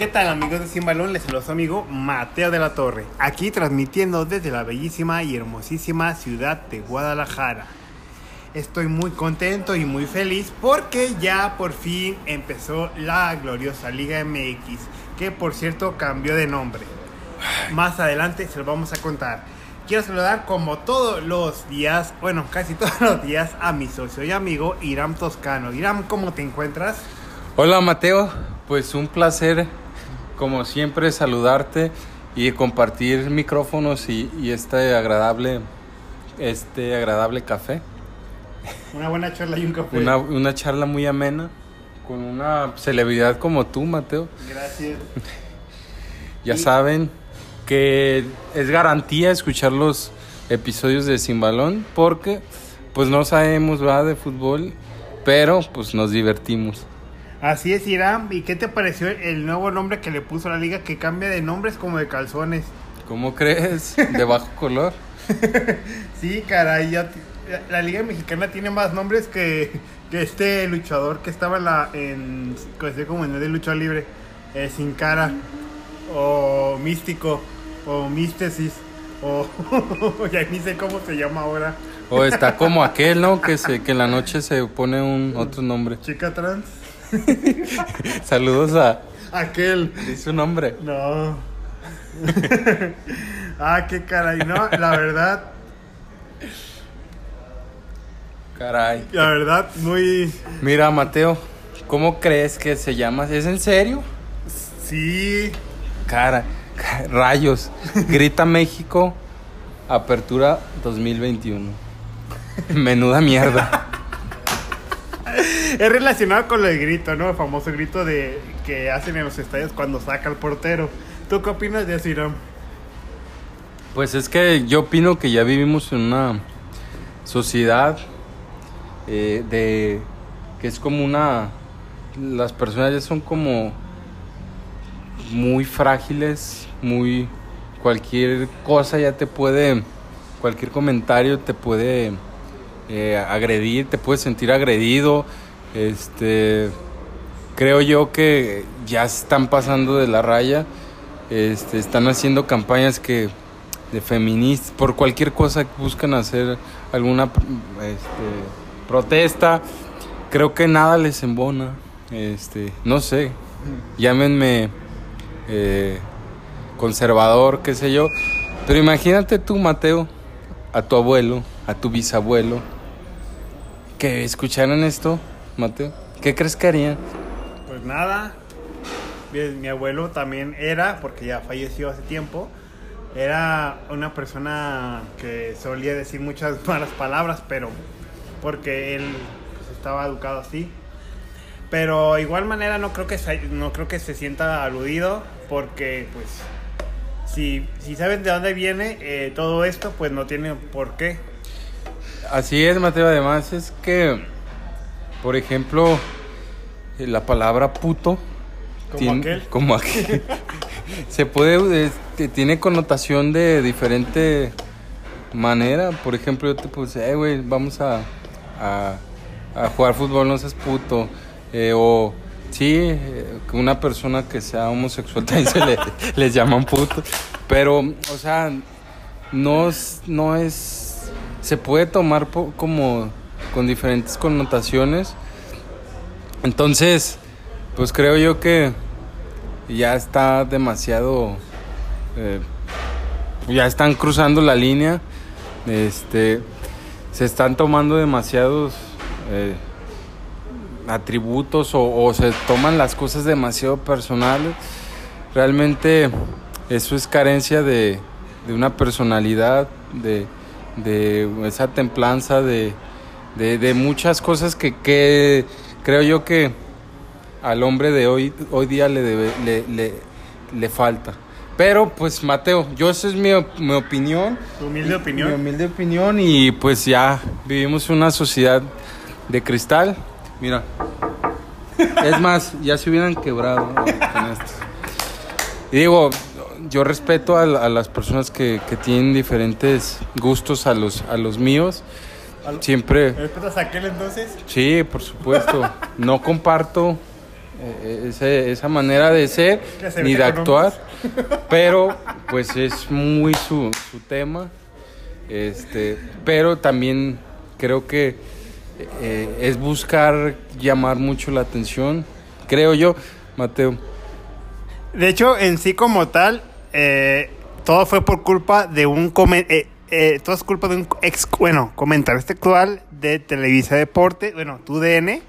¿Qué tal amigos de Sin Balón? Les saluda su amigo Mateo de la Torre, aquí transmitiendo desde la bellísima y hermosísima ciudad de Guadalajara. Estoy muy contento y muy feliz porque ya por fin empezó la gloriosa Liga MX, que por cierto cambió de nombre. Más adelante se lo vamos a contar. Quiero saludar como todos los días, bueno, casi todos los días, a mi socio y amigo Iram Toscano. Iram, ¿cómo te encuentras? Hola Mateo, pues un placer como siempre saludarte y compartir micrófonos y, y este agradable este agradable café. Una buena charla y un café. Una, una charla muy amena con una celebridad como tú, Mateo. Gracias. Ya saben que es garantía escuchar los episodios de Sin Balón porque pues no sabemos ¿verdad? de fútbol, pero pues nos divertimos. Así es, Iram. ¿Y qué te pareció el nuevo nombre que le puso a la liga que cambia de nombres como de calzones? ¿Cómo crees? De bajo color. Sí, caray, ya la liga mexicana tiene más nombres que, que este luchador que estaba en la en conocido como en el de lucha libre, eh, sin cara o místico o místesis o ya ni sé cómo se llama ahora, O está como aquel, ¿no? Que, se, que en la noche se pone un otro nombre. chica trans, Saludos a... aquel. ¿Di su nombre? No. ah, qué caray, no, la verdad, Caray. la verdad muy Mira, Mateo, ¿cómo crees que se llama? ¿Es en serio? sí, Cara, ca- rayos. Grita México, apertura 2021. Menuda mierda. Es relacionado con el grito, ¿no? El famoso grito de que hacen en los estadios cuando saca el portero. ¿Tú qué opinas de Irán? Pues es que yo opino que ya vivimos en una sociedad eh, de que es como una las personas ya son como muy frágiles, muy cualquier cosa ya te puede cualquier comentario te puede eh, agredir, te puedes sentir agredido, este creo yo que ya están pasando de la raya, este, están haciendo campañas que de feministas, por cualquier cosa buscan hacer alguna este, protesta, creo que nada les embona, este, no sé, llámenme eh, conservador, qué sé yo, pero imagínate tú, Mateo, a tu abuelo, a tu bisabuelo, que escucharan esto, Mateo, ¿qué crees que harían? Pues nada. Mi abuelo también era, porque ya falleció hace tiempo, era una persona que solía decir muchas malas palabras, pero porque él pues, estaba educado así. Pero igual manera no creo que se, no creo que se sienta aludido, porque pues si, si saben de dónde viene eh, todo esto, pues no tiene por qué. Así es, Mateo. Además es que, por ejemplo, la palabra puto. Como aquel. Como aquel. se puede, este, tiene connotación de diferente manera. Por ejemplo, yo te puse, eh, güey, vamos a, a, a jugar fútbol, no seas puto. Eh, o, sí, eh, que una persona que sea homosexual también se le, les llaman puto. Pero, o sea, no es, no es se puede tomar como con diferentes connotaciones. Entonces pues creo yo que ya está demasiado eh, ya están cruzando la línea. Este se están tomando demasiados eh, atributos o, o se toman las cosas demasiado personales. Realmente eso es carencia de, de una personalidad, de, de esa templanza, de, de, de muchas cosas que, que creo yo que al hombre de hoy, hoy día le, debe- le, le, le falta. Pero pues Mateo, yo esa es mi, mi opinión. Tu humilde Mi opinión. humilde opinión y pues ya vivimos una sociedad de cristal. Mira. Es más, ya se hubieran quebrado con esto. Y digo, yo respeto a, a las personas que, que tienen diferentes gustos a los, a los míos. Al- Siempre, ¿Respetas a aquel entonces? sí, por supuesto. No comparto eh, ese- esa manera de ser se ni de actuar, pero pues es muy su, su tema. Este, pero también creo que eh, es buscar llamar mucho la atención, creo yo, Mateo. De hecho, en sí como tal, eh, todo fue por culpa de un come- eh, eh, todo es culpa de un ex, bueno, comentarista actual de Televisa Deporte, bueno, TUDN,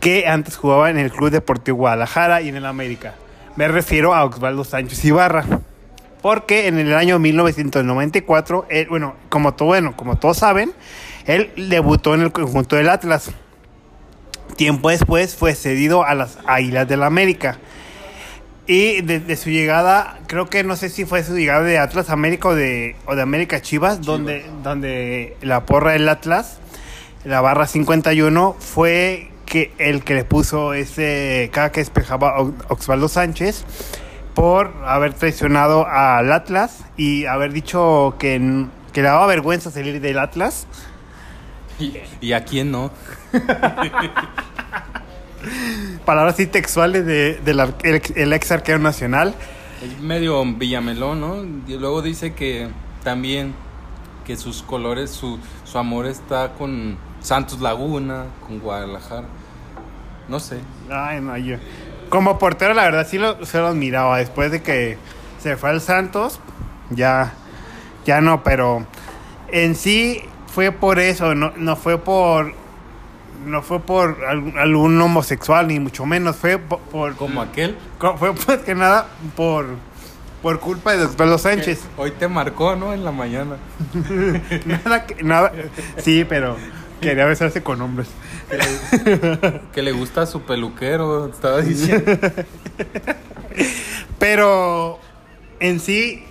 que antes jugaba en el Club Deportivo Guadalajara y en el América. Me refiero a Osvaldo Sánchez Ibarra. Porque en el año 1994, él, bueno, como, todo, bueno, como todos saben, él debutó en el conjunto del Atlas. Tiempo después fue cedido a las Águilas del América. Y desde su llegada, creo que no sé si fue su llegada de Atlas América o de, o de América Chivas, Donde, donde la porra del Atlas, la barra 51, fue que el que le puso ese cada que despejaba a Osvaldo Sánchez por haber traicionado al Atlas y haber dicho que, n- que le daba vergüenza salir del Atlas. ¿Y, y a quién no? Palabras así textuales de, del el, ex- el ex arquero nacional. Es medio villamelón, ¿no? Y luego dice que también que sus colores, su, su amor está con Santos Laguna, con Guadalajara. No sé. Ay, no, yo. Como portero, la verdad, sí lo, se lo admiraba. Después de que se fue al Santos, ya, ya no, pero en sí fue por eso, no, no fue por. No fue por algún, homosexual, ni mucho menos. Fue por. por- Como aquel. fue más que nada por. Por culpa de Osvaldo Sánchez. Hoy te marcó, ¿no? En la mañana. nada, que- nada. Sí, pero quería besarse con hombres. Que le gusta a su peluquero, estaba diciendo. Pero en sí,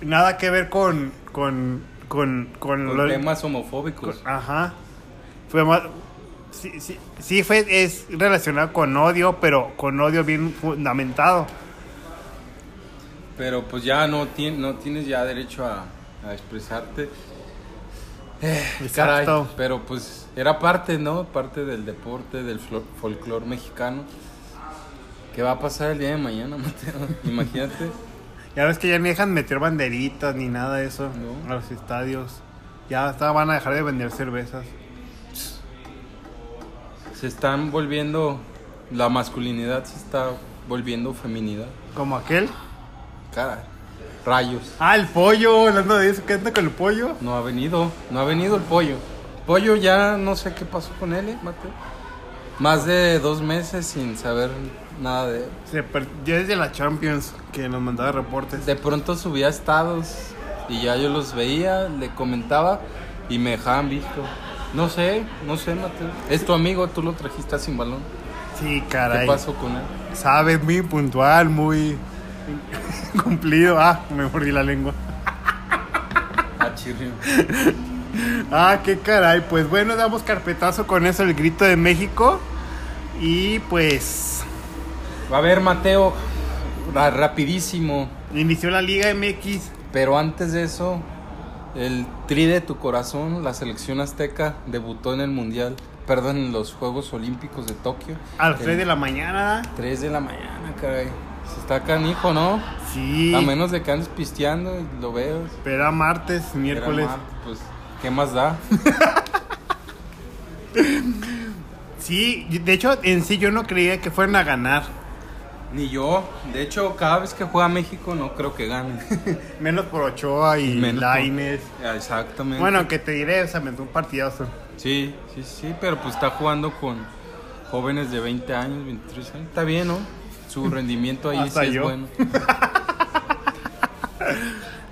nada que ver con. con. con. con, Con lo- temas homofóbicos. con- ajá. Fue más. Sí, sí, sí fue, es relacionado con odio, pero con odio bien fundamentado. Pero pues ya no, tien- no tienes ya derecho a, a expresarte. Eh, caray, pero pues era parte, ¿no? Parte del deporte, del folclore mexicano. ¿Qué va a pasar el día de mañana, Mateo? Imagínate. Ya ves que ya ni dejan meter banderitas ni nada de eso No. a los estadios. Ya hasta van a dejar de vender cervezas. Se están volviendo, la masculinidad se está volviendo feminidad. Como aquel. Caray, rayos. Ah, el pollo, hablando de eso, ¿qué anda con el pollo? No ha venido, no ha venido el pollo. Pollo ya no sé qué pasó con él, ¿eh, Mateo. Más de dos meses sin saber nada de él. Se perdió desde la Champions que nos mandaba reportes. De pronto subía estados y ya yo los veía, le comentaba y me dejaban visto. No sé, no sé, Mateo. Es tu amigo, tú lo trajiste sin balón. Sí, ¿Qué caray. pasó con él? Sabe, muy puntual, muy cumplido. Ah, me mordí la lengua. Ah, chirrio. Ah, qué caray. Pues bueno, damos carpetazo con eso, el grito de México. Y pues A ver, Mateo, ra- rapidísimo. inició la Liga MX. Pero antes de eso, el tri de tu corazón, la selección azteca, debutó en el Mundial, perdón, en los Juegos Olímpicos de Tokio. A las 3 de la mañana. 3 de la mañana, caray. Se está canijo, ¿no? Sí. A menos de que andes pisteando y lo veas. Espera martes, Era miércoles. mar- Pues, ¿qué más da? Sí, de hecho, en sí yo no creía que fueran a ganar. Ni yo. De hecho, cada vez que juega México no creo que gane. Menos por Ochoa y Menos por-. Ah, Exactamente. Bueno, que te diré, o sea, me dio un partidazo. Sí, sí, sí, pero pues está jugando con jóvenes de 20 años, 23 años. Está bien, ¿no? Su rendimiento ahí sí yo. es bueno.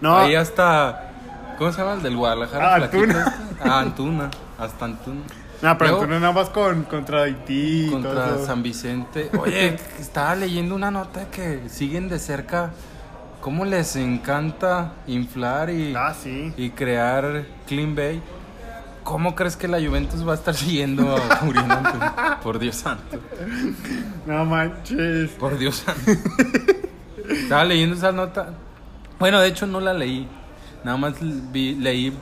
No, Ahí hasta. ¿Cómo se llama el del Guadalajara? Ah, Antuna. este? Ah, Antuna. Hasta Antuna. No pero tú no nada más con, contra Haití todo Contra eso. San Vicente. Oye, estaba leyendo una nota que siguen de cerca cómo les encanta inflar y, Ah, sí. y crear Clean Bay. ¿Cómo crees que la Juventus va a estar siguiendo a Antuna? Por Dios santo. No manches. Por Dios santo. Estaba leyendo esa nota. Bueno, de hecho no la leí. Nada más vi, leí,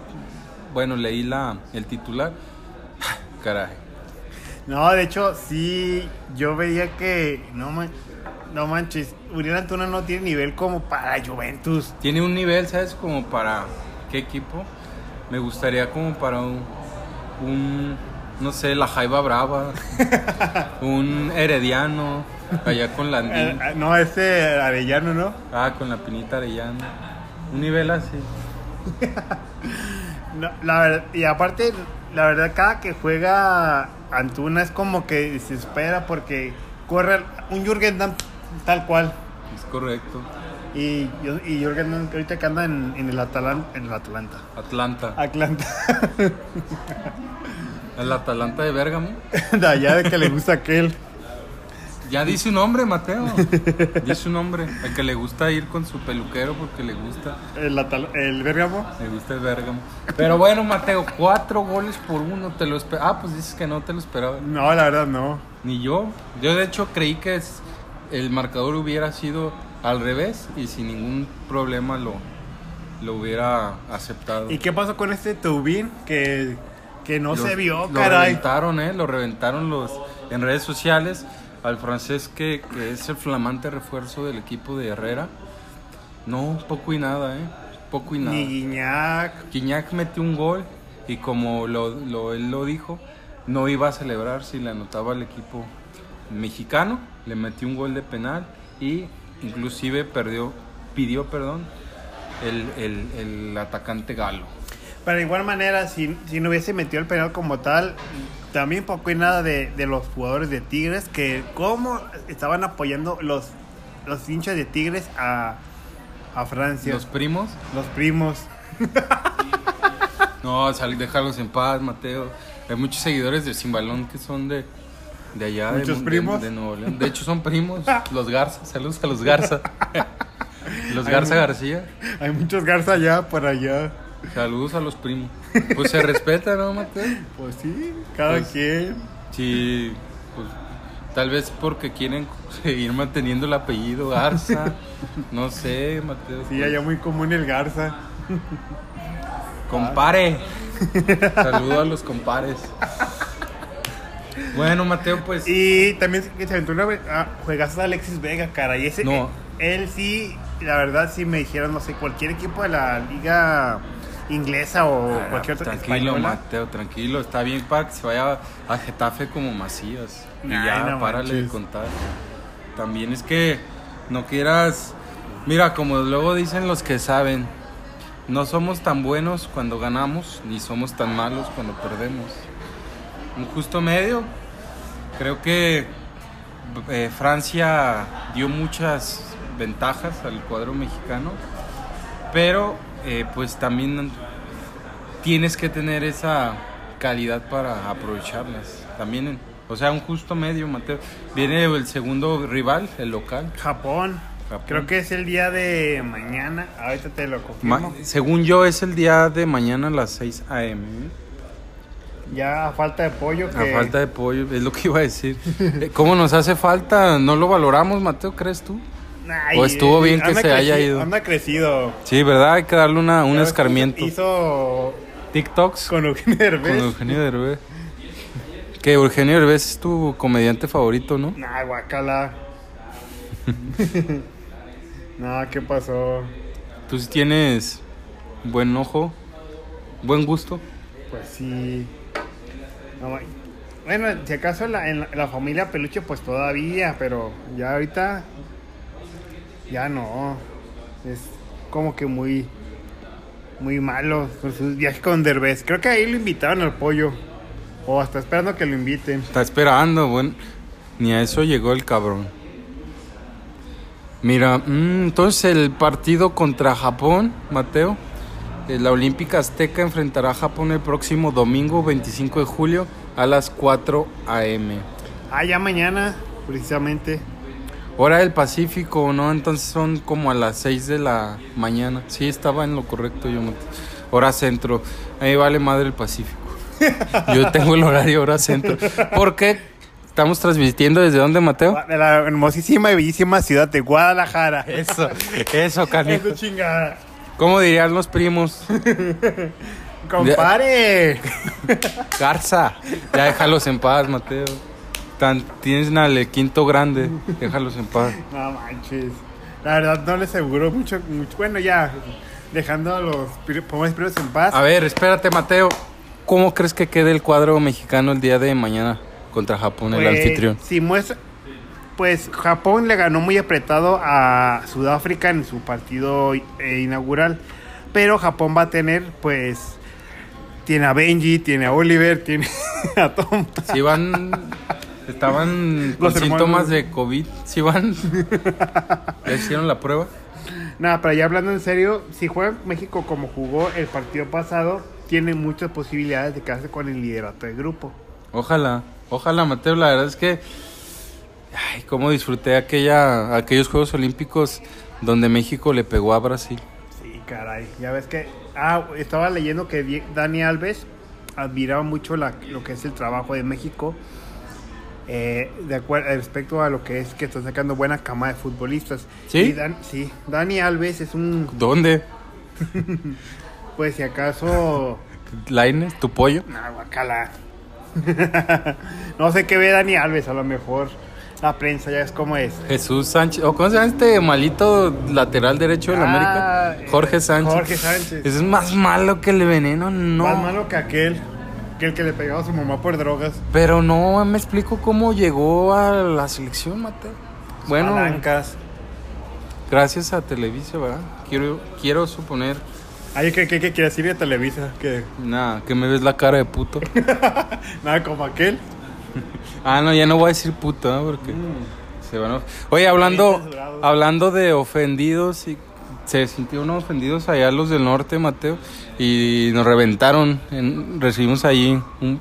bueno, leí la, el titular. No, de hecho, sí, yo veía que, no, man- no manches, Uriel Antuna no tiene nivel como para Juventus. Tiene un nivel, ¿sabes? Como para... ¿Qué equipo? Me gustaría como para un... un no sé, la Jaiba Brava. un Herediano. Allá con la Eh, no, ese Arellano, ¿no? Ah, con la Pinita Arellano. Un nivel así. No, la verdad, y aparte, la verdad, cada que juega Antuna es como que se espera porque corre un Jürgen Damm tal cual. Es correcto. Y, yo- y Jürgen Damm ahorita que anda en, en el Atalanta. En el Atlanta. Atlanta. Atlanta. El Atalanta de Bérgamo. de allá de que le gusta aquel. Ya dice un nombre, Mateo. Dice un nombre. El que le gusta ir con su peluquero porque le gusta. El, Atal- el Bergamo. Le gusta el Bérgamo. Pero bueno, Mateo, cuatro goles por uno. Te lo Ah, pues dices que no te lo esperaba. No, la verdad no. Ni yo. Yo de hecho creí que es- el marcador hubiera sido al revés y sin ningún problema lo, lo hubiera aceptado. ¿Y qué pasó con este Tubín? Que, que no Lo- se vio, lo caray. reventaron, ¿eh? Lo reventaron los, en redes sociales al francés que, que es el flamante refuerzo del equipo de Herrera. No, poco y nada, ¿eh? Poco y nada. Ni Guiñac. Guiñac metió un gol y como lo, lo- él lo dijo, no iba a celebrar si le anotaba al equipo mexicano. Le metió un gol de penal y inclusive perdió, pidió perdón el, el- el atacante galo. Pero de igual manera, si, si no hubiese metido el penal como tal, también poco y nada de, de los jugadores de Tigres, que cómo estaban apoyando los, los hinchas de Tigres a, a Francia. Los Los, primos primos. No, sal, déjalos en paz, Mateo. Hay muchos seguidores de Simbalón que son de, de allá. de ¿Muchos de- primos? De, Nuevo León. De hecho, son primos. Los Garza. Saludos a los Garza. Los Garza. García. Hay muchos Garza allá, por allá. Saludos a los primos. Pues se respeta, ¿no, Mateo? Pues sí, cada Pues- quien. Sí, pues tal vez porque quieren seguir manteniendo el apellido Garza. No sé, Mateo. Sí, allá muy común el Garza. Compare. Saludos a los compares. Bueno, Mateo, pues. Y también se aventó una ah, juegazo de Alexis Vega, cara. Y ese, No. él sí, la verdad, si me dijeran, no sé, cualquier equipo de la liga inglesa o Ah, cualquier otra tranquilo, española. Mateo, tranquilo. Está bien para que se vaya a Getafe como Macías. Y Ay, ya, no párale de contar. También es que no quieras. Mira, como luego dicen los que saben, no somos tan buenos cuando ganamos, ni somos tan malos cuando perdemos. Un justo medio. Creo que eh, Francia dio muchas ventajas al cuadro mexicano, pero eh, pues también tienes que tener esa calidad para aprovecharlas. También, en- o sea, un justo medio, Mateo. Viene el segundo rival, el local. Japón. Japón. Creo que es el día de mañana. Ahorita te lo Ma- confirmo. según yo, es el día de mañana a las 6 a.m. Ya a falta de pollo A que... falta de pollo, es lo que iba a decir. ¿Cómo nos hace falta? ¿No lo valoramos, Mateo, crees tú? Ay, o estuvo bien que se haya ido. Anda crecido. Sí, ¿verdad? Hay que darle una, un escarmiento. Hizo TikToks con Eugenio Derbez. con Eugenio Derbez. Que Eugenio Derbez es tu comediante favorito, ¿no? Nah, guacala. no, ¿qué pasó? Tú sí tienes buen ojo, buen gusto. Pues sí. No, bueno, si acaso en la, en la- en la familia peluche, pues todavía, pero ya ahorita. Ya no. Es como que muy. Muy malo con sus viajes con Derbez. Creo que ahí lo invitaron al pollo. O hasta esperando que lo inviten. Está esperando, bueno. Ni a eso llegó el cabrón. Mira, mm, entonces el partido contra Japón, Mateo. eh, La Olímpica Azteca enfrentará a Japón el próximo domingo 25 de julio a las 4 a.m. Ah, ya mañana, precisamente. Hora del Pacífico, ¿no? Entonces son como a las 6 de la mañana. Sí, estaba en lo correcto yo. Mateo. Hora centro. Ahí vale madre el Pacífico. Yo tengo el horario hora centro. ¿Por qué? Estamos transmitiendo desde dónde, Mateo? De la hermosísima y bellísima ciudad de Guadalajara. Eso, eso, canijo. Eso chingada. ¿Cómo dirían los primos? Compare. Garza, ya déjalos en paz, Mateo. Tan, tienes al quinto grande, déjalos en paz. No manches. La verdad no les aseguro mucho, mucho. Bueno, ya, dejando a los Pumas Primeros en paz. A ver, espérate, Mateo. ¿Cómo crees que quede el cuadro mexicano el día de mañana contra Japón, el Pues, anfitrión? Si muestra, pues Japón le ganó muy apretado a Sudáfrica en su partido eh, inaugural, pero Japón va a tener, pues, tiene a Benji, tiene a Oliver, tiene a Tom. Si van. Estaban con Los hermanos. síntomas de COVID. Si van. ¿Ya hicieron la prueba? Nada, pero ya hablando en serio, si juega México como jugó el partido pasado, tiene muchas posibilidades de quedarse con el liderato del grupo. Ojalá, ojalá, Mateo. La verdad es que. Ay, cómo disfruté aquella, aquellos Juegos Olímpicos donde México le pegó a Brasil. Sí, caray. Ya ves que. Ah, estaba leyendo que Dani Alves admiraba mucho la- lo que es el trabajo de México. Eh, de acuerdo respecto a lo que es que están sacando buena cama de futbolistas. ¿Sí? Y Dan- sí, Dani Alves es un. ¿Dónde? Pues si acaso. Laines, tu pollo. Nah, guacala. no sé qué ve Dani Alves, a lo mejor. La prensa ya es como es. Jesús Sánchez. ¿O cómo se llama este malito lateral derecho de la Ah, América? Jorge Sánchez. Jorge Sánchez. Ese es más malo que el veneno, no. Más malo que aquel. Que el que le pegaba a su mamá por drogas. Pero no me explico cómo llegó a la selección, Mateo. Bueno, Palancas. gracias a Televisa, ¿verdad? Quiero, quiero suponer, Ay, ¿qué, qué, qué quiere decir de Televisa? Que nada, que me ves la cara de puto. nada como aquel. Ah, no, ya no voy a decir puto, ¿no? Porque se van a... Oye, hablando, hablando de ofendidos, y se sintieron ofendidos allá los del norte, Mateo, y nos reventaron. En- recibimos ahí un,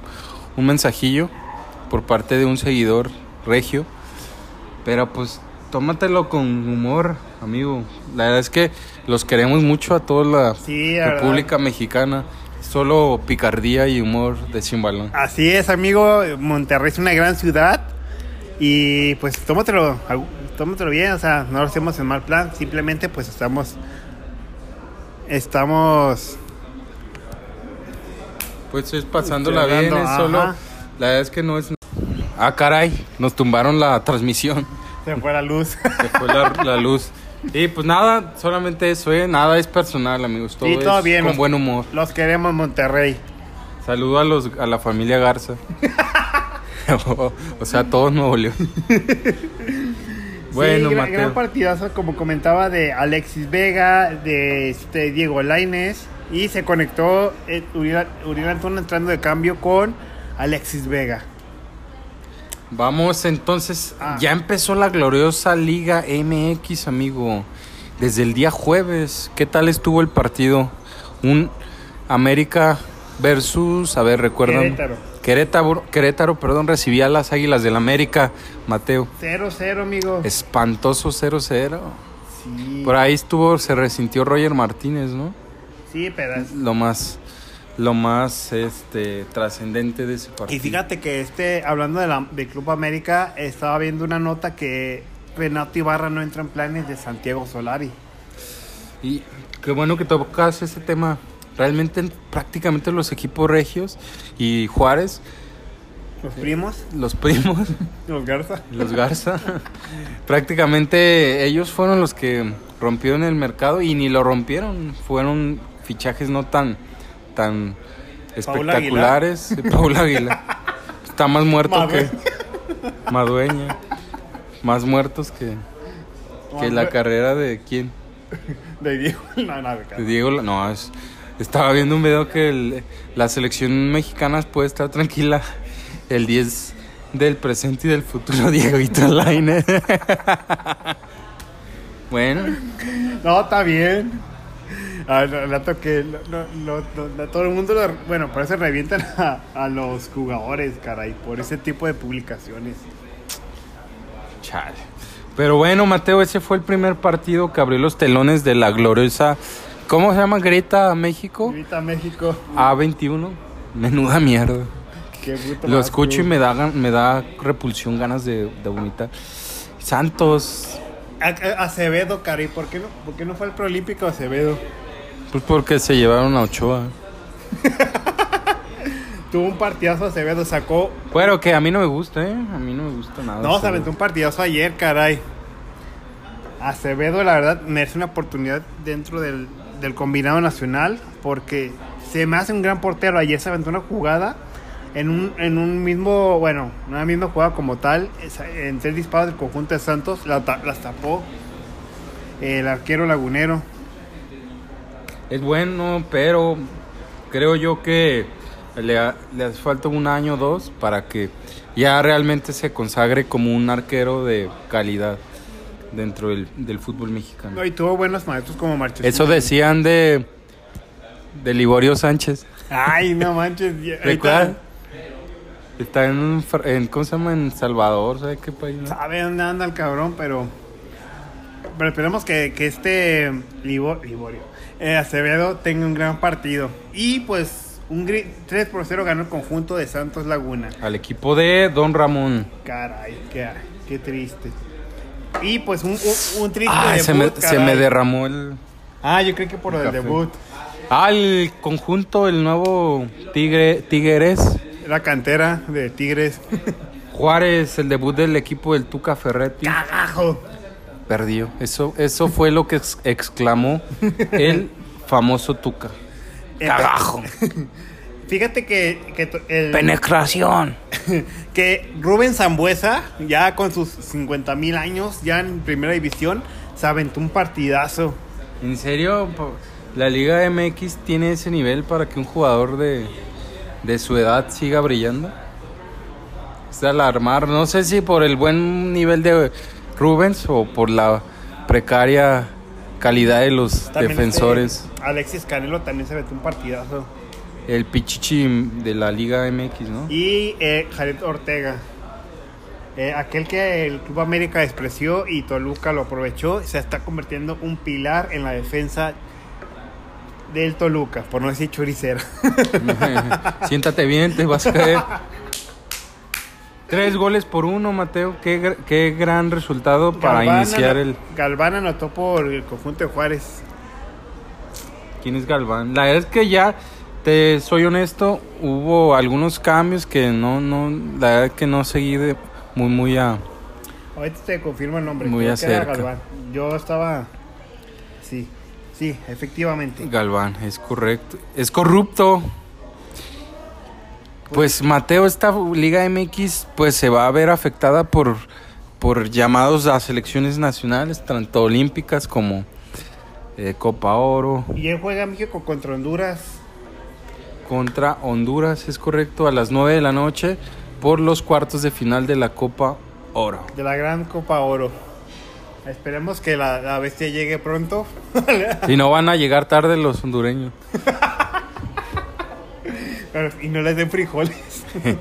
un mensajillo por parte de un seguidor regio. Pero pues, tómatelo con humor, amigo. La verdad es que los queremos mucho a toda la Sí, República Mexicana. Solo picardía y humor de sin balón. Así es, amigo. Monterrey es una gran ciudad. Y pues tómatelo, tómatelo bien. O sea, no lo hacemos en mal plan. Simplemente pues estamos... Estamos... Pues es pasándola bien, es solo. ajá. La verdad es que no es. Ah, caray, nos tumbaron la transmisión. Se fue la luz. Se fue la, la luz. Y pues nada, solamente eso, ¿eh? Nada es personal, amigos. Todo Sí, todo es bien, con los- buen humor. Los queremos Monterrey. Saludo a, los, a la familia Garza. o, o sea, todos Nuevo León. Bueno, sí, gran, gran Mateo. partidazo, como comentaba, de Alexis Vega, de este Diego Laines. Y se conectó eh, Uriel, entrando de cambio con Alexis Vega. Vamos entonces, Ah. ya empezó la gloriosa Liga MX, amigo. Desde el día jueves, ¿qué tal estuvo el partido? Un América versus, a ver, recuerdan. Querétaro. Querétaro, Querétaro, perdón, recibía a las Águilas del América, Mateo. 0-0, amigo. Espantoso 0-0. Sí, Por ahí estuvo, se resintió Roger Martínez, ¿no? sí, pero es- Lo más, lo más, este, trascendente de ese partido. Y fíjate que este, hablando de la, de Club América, estaba viendo una nota que Renato Ibarra no entra en planes de Santiago Solari. Y qué bueno que tocas ese tema. Realmente en prácticamente los equipos regios y Juárez, Los primos, los primos, los Garza. los Garza, prácticamente ellos fueron los que rompieron el mercado y ni lo rompieron. Fueron fichajes no tan, tan espectaculares. Paula Aguilar. Está más muerto Madue- que Madueña. Más muertos que, que la carrera de quién. De Diego. No, no, de Te digo, no, es, estaba viendo un video que el- la selección mexicana puede estar tranquila el 10 del presente y del futuro Diego Lainez. bueno, No, está bien. Al rato que todo el mundo, lo- bueno, por eso revientan a, a los jugadores, caray, por ese tipo de publicaciones. chale. Pero bueno, Mateo, ese fue el primer partido que abrió los telones de la gloriosa, ¿cómo se llama? Greta México Ahorita México, A21. Menuda mierda. Qué puto Lo escucho y me da, gan- me da repulsión, ganas de, de vomitar. Santos, A- a- Acevedo, caray, ¿por qué no, por qué no fue el Prolímpico Acevedo? Pues porque se llevaron a Ochoa. Tuvo un partidazo Acevedo, sacó. Bueno, que a mí no me gusta, ¿eh? A mí no me gusta nada. No, se aventó un partidazo ayer, caray. Acevedo, la verdad, merece una oportunidad dentro del, del combinado nacional porque se me hace un gran portero. Ayer se aventó una jugada en un, en un mismo, bueno, una misma jugada como tal, en tres disparos del conjunto de Santos, la las tapó el arquero lagunero. Es bueno, pero creo yo que le, le hace falta un año o dos para que ya realmente se consagre como un arquero de calidad dentro del, del fútbol mexicano. No, y tuvo buenos maestros como Marchesín. Eso decían de, de Liborio Sánchez. Ay, no manches. ¿Recuerdas? Está en, un en, ¿cómo se llama? En Salvador, ¿sabes qué país? no? Sabe dónde anda el cabrón, pero. Pero esperemos que, que este Libo- Liborio eh, Acevedo tenga un gran partido. Y pues, un gri- 3 por 0 ganó el conjunto de Santos Laguna. Al equipo de Don Ramón. Caray, qué, qué triste. Y pues, un, un, un triste Ah, debut. se me, se me derramó el... Ah, yo creo que por el Café. debut. Ah, el conjunto, el nuevo Tigre, Tigres. La cantera de Tigres. Juárez, el debut del equipo del Tuca Ferretti. ¡Cagajo! Perdió. Eso, eso fue lo que ex- exclamó el famoso Tuca. Cagajo. Fíjate que, que to- el, Penetración. que Rubén Zambuesa, ya con sus 50 mil años, ya en primera división, se aventó un partidazo. ¿En serio? Po- La Liga MX tiene ese nivel para que un jugador de, de su edad siga brillando. Es de alarmar. No sé si por el buen nivel de Rubens o por la precaria calidad de los También defensores. este Alexis Canelo también se aventó un partidazo. El pichichi de la Liga MX, ¿no? Y eh, Jared Ortega. eh, aquel que el Club América despreció y Toluca lo aprovechó, se está convirtiendo un pilar en la defensa del Toluca, por no decir choricera. Siéntate bien, te vas a caer. Tres goles por uno, Mateo. Qué, qué gran resultado para Galván iniciar el... Galván anotó por el conjunto de Juárez. ¿Quién es Galván? La verdad es que ya, te soy honesto, hubo algunos cambios que no, no, la verdad es que no seguí de muy, muy a... Ahorita te confirmo el nombre. Muy acerca. Galván. Yo estaba. Sí, sí, efectivamente. Galván, es correcto. Es corrupto. Pues Mateo, esta Liga MX pues se va a ver afectada por, por llamados a selecciones nacionales, tanto olímpicas como eh, Copa Oro, Y él juega México contra Honduras. contra Honduras, es correcto, a las 9 de la noche por los cuartos de final de la Copa Oro. de la Gran Copa Oro. Esperemos que la, la bestia llegue pronto. Si no van a llegar tarde los hondureños. Pero- y no les den frijoles.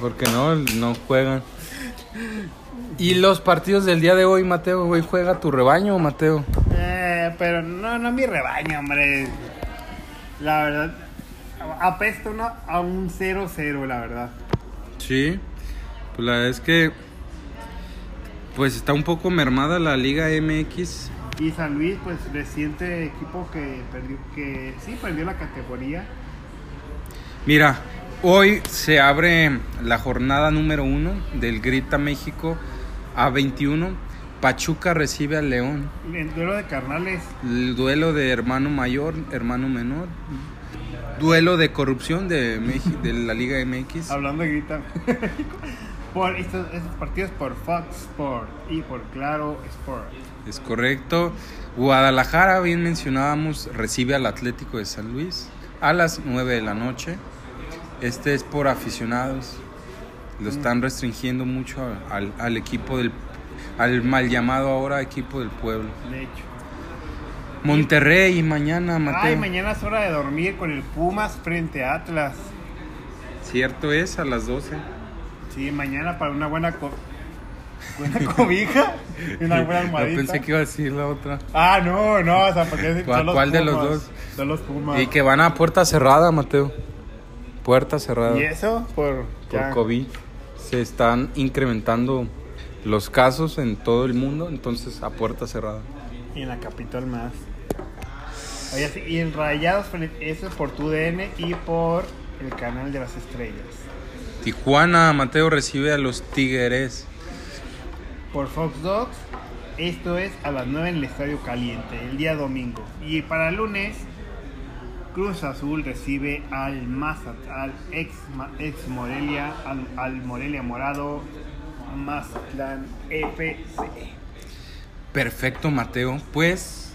Porque no, no juegan. ¿Y los partidos del día de hoy, Mateo? ¿Hoy juega tu rebaño, Mateo? Eh, pero no, no mi rebaño, hombre. La verdad, apesta uno a un 0-0, la verdad. Sí. Pues la verdad es que. Pues está un poco mermada la Liga MX. Y San Luis, pues reciente equipo que perdió, que sí perdió la categoría. Mira, hoy se abre la jornada número uno del Grita México A21. Pachuca recibe al León. El duelo de carnales. El duelo de hermano mayor, hermano menor. Duelo de corrupción de, Meji- de la Liga MX. Hablando de grita. por estos, estos partidos por Fox Sport y por Claro Sport. Es correcto. Guadalajara, bien mencionábamos, recibe al Atlético de San Luis a las 9 de la noche. Este es por aficionados. Lo están restringiendo mucho al, al equipo del al mal llamado ahora equipo del pueblo. De hecho. Monterrey mañana, Mateo. Ay, mañana es hora de dormir con el Pumas frente a Atlas. Cierto es a las 12. Sí, mañana para una buena, co- buena cobija y una buena Yo almohadita. pensé que iba a decir la otra. Ah, no, no, o sea, porque ¿Cuál- son los cuál de los dos? Son los Pumas. Y que van a puerta cerrada, Mateo. Puerta cerrada. ¿Y eso? Por, por ya. COVID. Se están incrementando los casos en todo el mundo, entonces a puerta cerrada. Y en la capital más. Oye, y el Rayados, eso es por tu DN y por el canal de las estrellas. Tijuana, Mateo recibe a los Tigres. Por Fox Dogs, esto es a las 9 en el Estadio Caliente, el día domingo. Y para el lunes, Cruz Azul recibe al Mazat, al ex, Ma- ex Morelia, al, al Morelia Morado, Mazatlán FC. Perfecto, Mateo. Pues,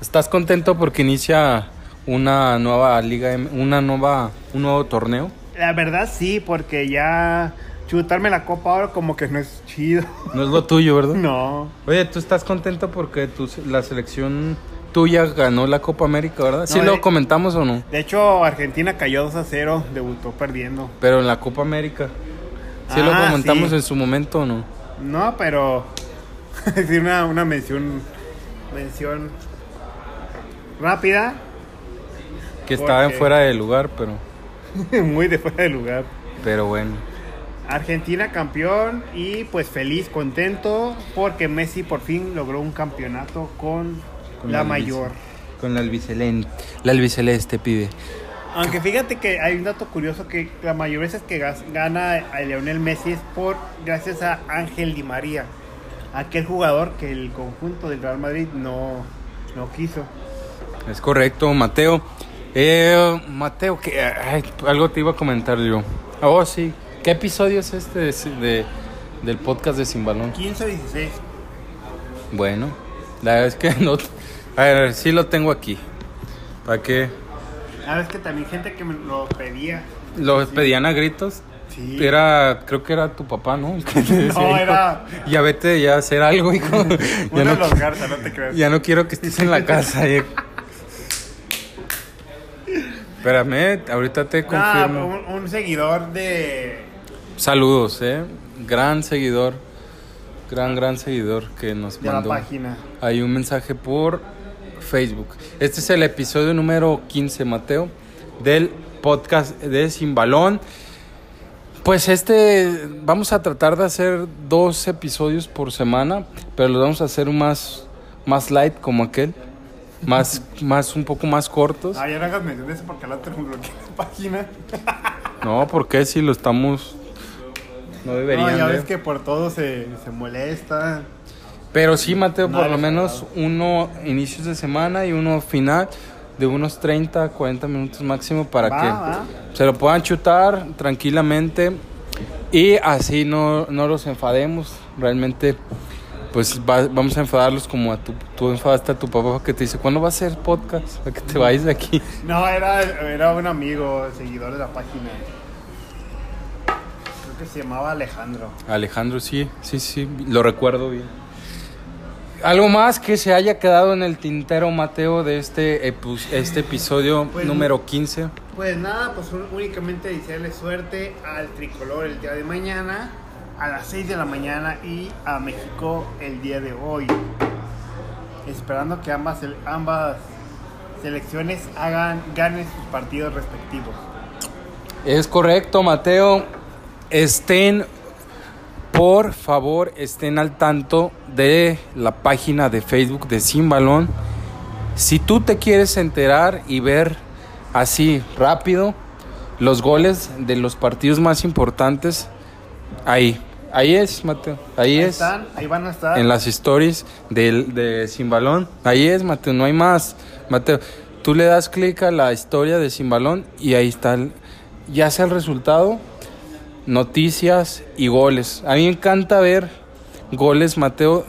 ¿estás contento porque inicia una nueva liga, M- una nueva, un nuevo torneo? La verdad sí, porque ya chutarme la copa ahora como que no es chido. No es lo tuyo, ¿verdad? No. Oye, ¿tú estás contento porque tu, la selección tuya ganó la Copa América, verdad? ¿Sí No, lo eh. comentamos o no? De hecho, Argentina cayó 2 a 0, debutó perdiendo. Pero en la Copa América. ¿Sí lo Ah, comentamos sí. en su momento o no? No, pero es decir, una, una mención mención rápida, Que estaba en fuera de lugar, pero, muy de fuera de lugar. pero bueno. Argentina campeón y pues feliz, contento porque Messi por fin logró un campeonato con, Con la mayor. Con la albiceleste, la albiceleste, pibe. Aunque fíjate que hay un dato curioso que la mayor veces que gana a Lionel Messi es por gracias a Ángel Di María, aquel jugador que el conjunto del Real Madrid no, no quiso. Es correcto, Mateo. Eh, Mateo, que ay, algo te iba a comentar yo. Oh, sí. ¿Qué episodio es este de, de- del podcast de Sin Balón? 15 o 16. Bueno, la verdad es que no. A ver, sí lo tengo aquí. ¿Para qué? Ah, es que también gente que me lo pedía. Lo Sí. pedían a gritos. Sí. Era, creo que era tu papá, ¿no? Decía, No, "Hijo, era- Ya vete ya a hacer algo, hijo. Uno ya, de no, los Garza, no te creas. ya no quiero que estés en la casa. eh. Espérame, ahorita te Ah, confirmo. un, un seguidor de. Saludos, eh. Gran seguidor. Gran, gran seguidor que nos de la página. Hay un mensaje por Facebook. Este es el episodio número 15, Mateo, del podcast de Sin Balón. Pues este, vamos a tratar de hacer dos episodios por semana, pero los vamos a hacer más, más light como aquel. Más, más, un poco más cortos. Ah, ya no hagas mención de eso porque la tengo bloqueada la página. No, porque si lo estamos... No deberían No, ya de- ves que por todo se, se molesta. Pero sí, Mateo, No, por lo no, menos uno inicios de semana y uno final de unos 30, 40 minutos máximo para Va, que va. se lo puedan chutar tranquilamente y así no, no los enfademos. Realmente, pues va- vamos a enfadarlos como a tu, tú enfadaste a tu papá que te dice, ¿cuándo va a ser podcast? Para que te vayas de aquí. No, era, era un amigo, seguidor de la página. Creo que se llamaba Alejandro. Alejandro, sí, sí, sí, lo recuerdo bien. ¿Algo más que se haya quedado en el tintero, Mateo, de este, este episodio Pues- número 15? Pues nada, pues únicamente desearle suerte al tricolor el día de mañana, a las 6 de la mañana y a México el día de hoy. Esperando que ambas, ambas selecciones hagan, ganen sus partidos respectivos. Es correcto, Mateo. Estén, por favor, estén al tanto de la página de Facebook de Sin Balón. Si tú te quieres enterar y ver así rápido los goles de los partidos más importantes, ahí, ahí es, Mateo, ahí, Ahí es. están, ahí van a estar. En las stories del- de, Sin Balón. Ahí es, Mateo, no hay más. Mateo, tú le das clic a la historia de Sin Balón y ahí está, el- ya sea el resultado, noticias y goles. A mí me encanta ver goles, Mateo,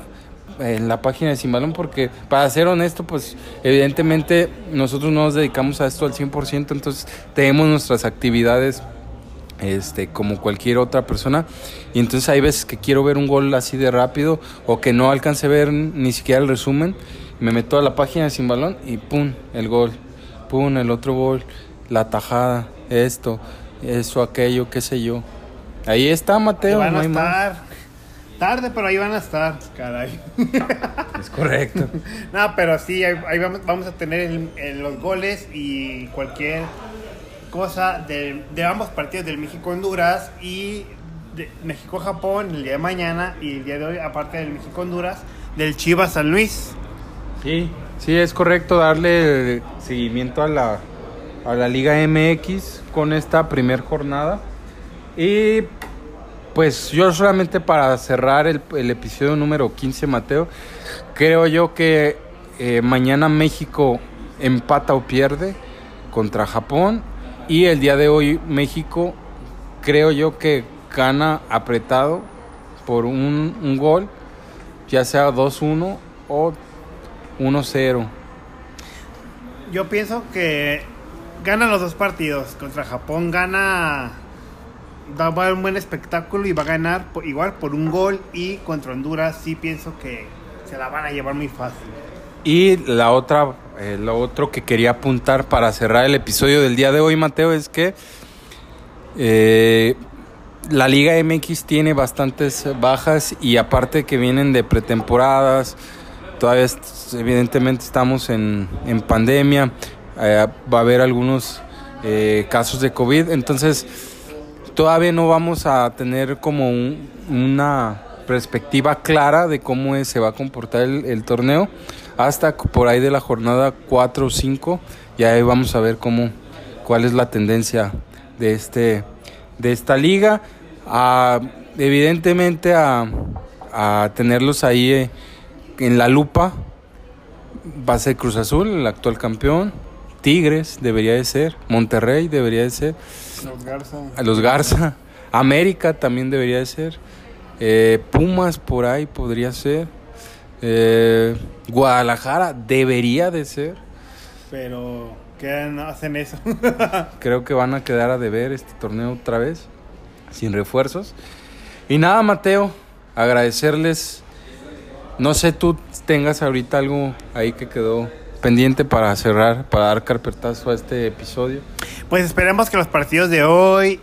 en la página de Sin Balón porque, para ser honesto, pues evidentemente nosotros no nos dedicamos a esto al 100%, entonces tenemos nuestras actividades este, como cualquier otra persona. Y entonces hay veces que quiero ver un gol así de rápido o que no alcance a ver ni siquiera el resumen. Me meto a la página sin balón y pum, el gol. Pum, el otro gol. La tajada, esto, eso, aquello, qué sé yo. Ahí está Ahí Mateo, van no a más. estar. Tarde, pero ahí van a estar. Caray. Es correcto. No, pero sí, ahí, ahí vamos, vamos a tener el- el- los goles y cualquier cosa de, ambos partidos del México-Honduras y México-Japón el día de mañana y el día de hoy, aparte del México-Honduras, del Chivas-San Luis. Sí, Sí, es correcto darle seguimiento a la, a la Liga MX con esta primer jornada. Y pues yo solamente para cerrar el, el episodio número 15, Mateo, creo yo que eh, mañana México empata o pierde contra Japón. Y el día de hoy México creo yo que gana apretado por un, un gol, ya sea 2-1 o 1-0. Yo pienso que ganan los dos partidos. Contra Japón gana. Va a haber un buen espectáculo y va a ganar igual por un gol. Y contra Honduras sí pienso que se la van a llevar muy fácil. Y la otra, eh, lo otro que quería apuntar para cerrar el episodio del día de hoy, Mateo, es que eh, la Liga MX tiene bastantes bajas y aparte que vienen de pretemporadas, todavía evidentemente estamos en, en pandemia, eh, va a haber algunos casos de COVID, entonces todavía no vamos a tener como un- una perspectiva clara de cómo se va a comportar el torneo hasta por ahí de la jornada 4 o 5 y ahí vamos a ver cómo cuál es la tendencia de este de esta liga. A, evidentemente a, a tenerlos ahí eh, en la lupa va a ser Cruz Azul el actual campeón. Tigres debería de ser. Monterrey debería de ser. Los Garza. los Garza, América también debería de ser, eh, Pumas por ahí podría ser, eh, Guadalajara debería de ser, Pero no hacen eso. creo que van a quedar a deber este torneo otra vez, sin refuerzos. Y nada, Mateo, agradecerles, no sé tú tengas ahorita algo ahí que quedó pendiente para cerrar, para dar carpetazo a este episodio. Pues esperemos que los partidos de hoy,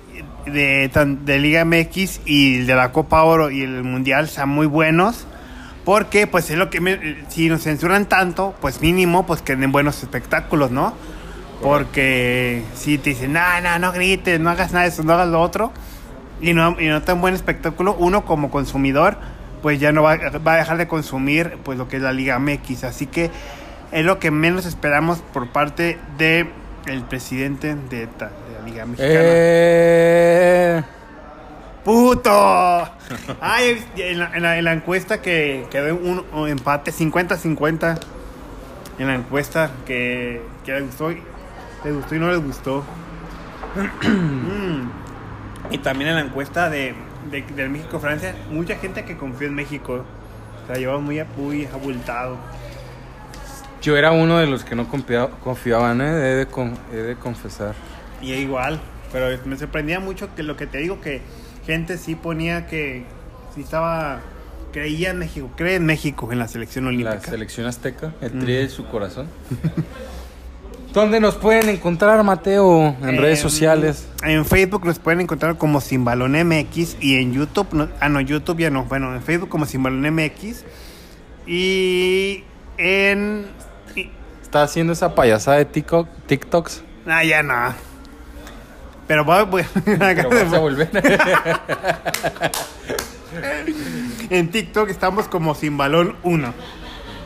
de, tan- de Liga MX y de la Copa Oro y el Mundial sean muy buenos. Porque pues es lo que me- si nos censuran tanto, pues mínimo pues que den buenos espectáculos, ¿no? Porque si te dicen, no, no, no grites, no hagas nada de eso, no hagas lo otro, y no, y no tan buen espectáculo, uno como consumidor, pues ya no va, a dejar de consumir pues lo que es la Liga MX. Así que es lo que menos esperamos por parte de el presidente de, de la Liga Mexicana. Eh, ¡Puto! Ay, en la, en la- en la encuesta que quedó un, un empate 50-50. En la encuesta que, que les gustó, y- les gustó y no les gustó. Mm. y también en la encuesta de, de, del México-Francia, mucha gente que confió en México. Se la llevó muy, muy abultado. Yo era uno de los que no confia- confiaban, ¿eh? he, de he de confesar. Y igual, pero me sorprendía mucho que lo que te digo, que gente sí ponía que sí estaba, creía en México, cree en México en la selección La olímpica. selección azteca, el tri de su corazón. ¿Dónde nos pueden encontrar, Mateo? En redes sociales. En Facebook nos pueden encontrar como Sin Balón MX y en YouTube, no- ah no, YouTube ya no, bueno, en Facebook como Sin Balón MX y en... y- Está haciendo esa payasada de TikTok, TikToks. ah, ya no. Pero voy- vas a volver. en TikTok estamos como Sin Balón 1.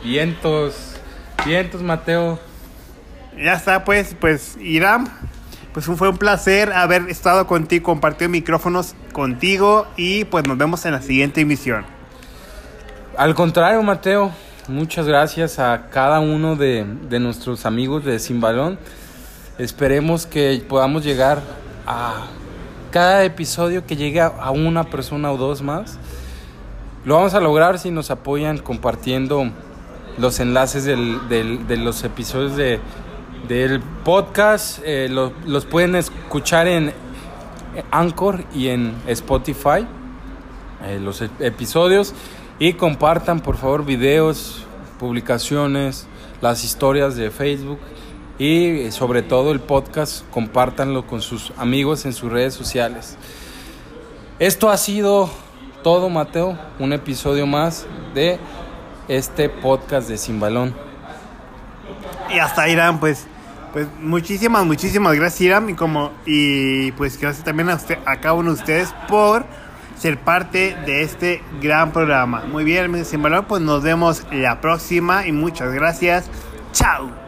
vientos. Vientos, Mateo. Ya está, pues, pues, Iram, pues fue un placer haber estado contigo, compartido micrófonos contigo y pues nos vemos en la siguiente emisión. Al contrario, Mateo, muchas gracias a cada uno de, de nuestros amigos de Sin Balón. Esperemos que podamos llegar a cada episodio que llegue a, una persona o dos más. Lo vamos a lograr si nos apoyan compartiendo los enlaces del- de los episodios de, del podcast. Eh, lo- los pueden escuchar en Anchor y en Spotify eh, los e- episodios y compartan por favor videos, publicaciones, las historias de Facebook y eh, sobre todo el podcast, compártanlo con sus amigos en sus redes sociales. Esto ha sido todo, Mateo, un episodio más de este podcast de Sin Balón. Y hasta Iram, pues, pues muchísimas, muchísimas gracias Iram y como y pues gracias también a, usted, a cada uno de ustedes por ser parte de este gran programa. Muy bien, sin valor, pues nos vemos la próxima y muchas gracias. Chao.